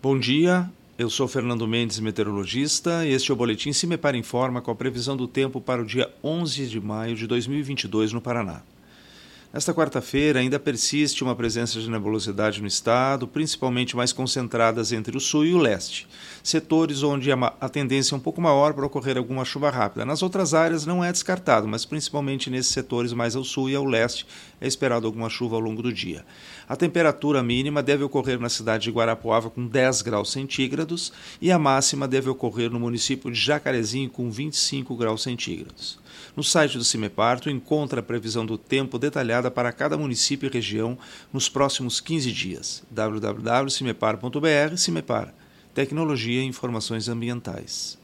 Bom dia, eu sou Fernando Mendes, meteorologista, e este é o Boletim Se Me Para Informa com a previsão do tempo para o dia 11 de maio de 2022 no Paraná. Nesta quarta-feira ainda persiste uma presença de nebulosidade no estado, principalmente mais concentradas entre o sul e o leste, setores onde a tendência é um pouco maior para ocorrer alguma chuva rápida. Nas outras áreas não é descartado, mas principalmente nesses setores mais ao sul e ao leste é esperado alguma chuva ao longo do dia. A temperatura mínima deve ocorrer na cidade de Guarapuava com 10 graus centígrados e a máxima deve ocorrer no município de Jacarezinho com 25 graus centígrados. No site do Cimeparto encontra a previsão do tempo detalhada para cada município e região nos próximos 15 dias. www.cimepar.br Cimepar. Tecnologia e informações ambientais.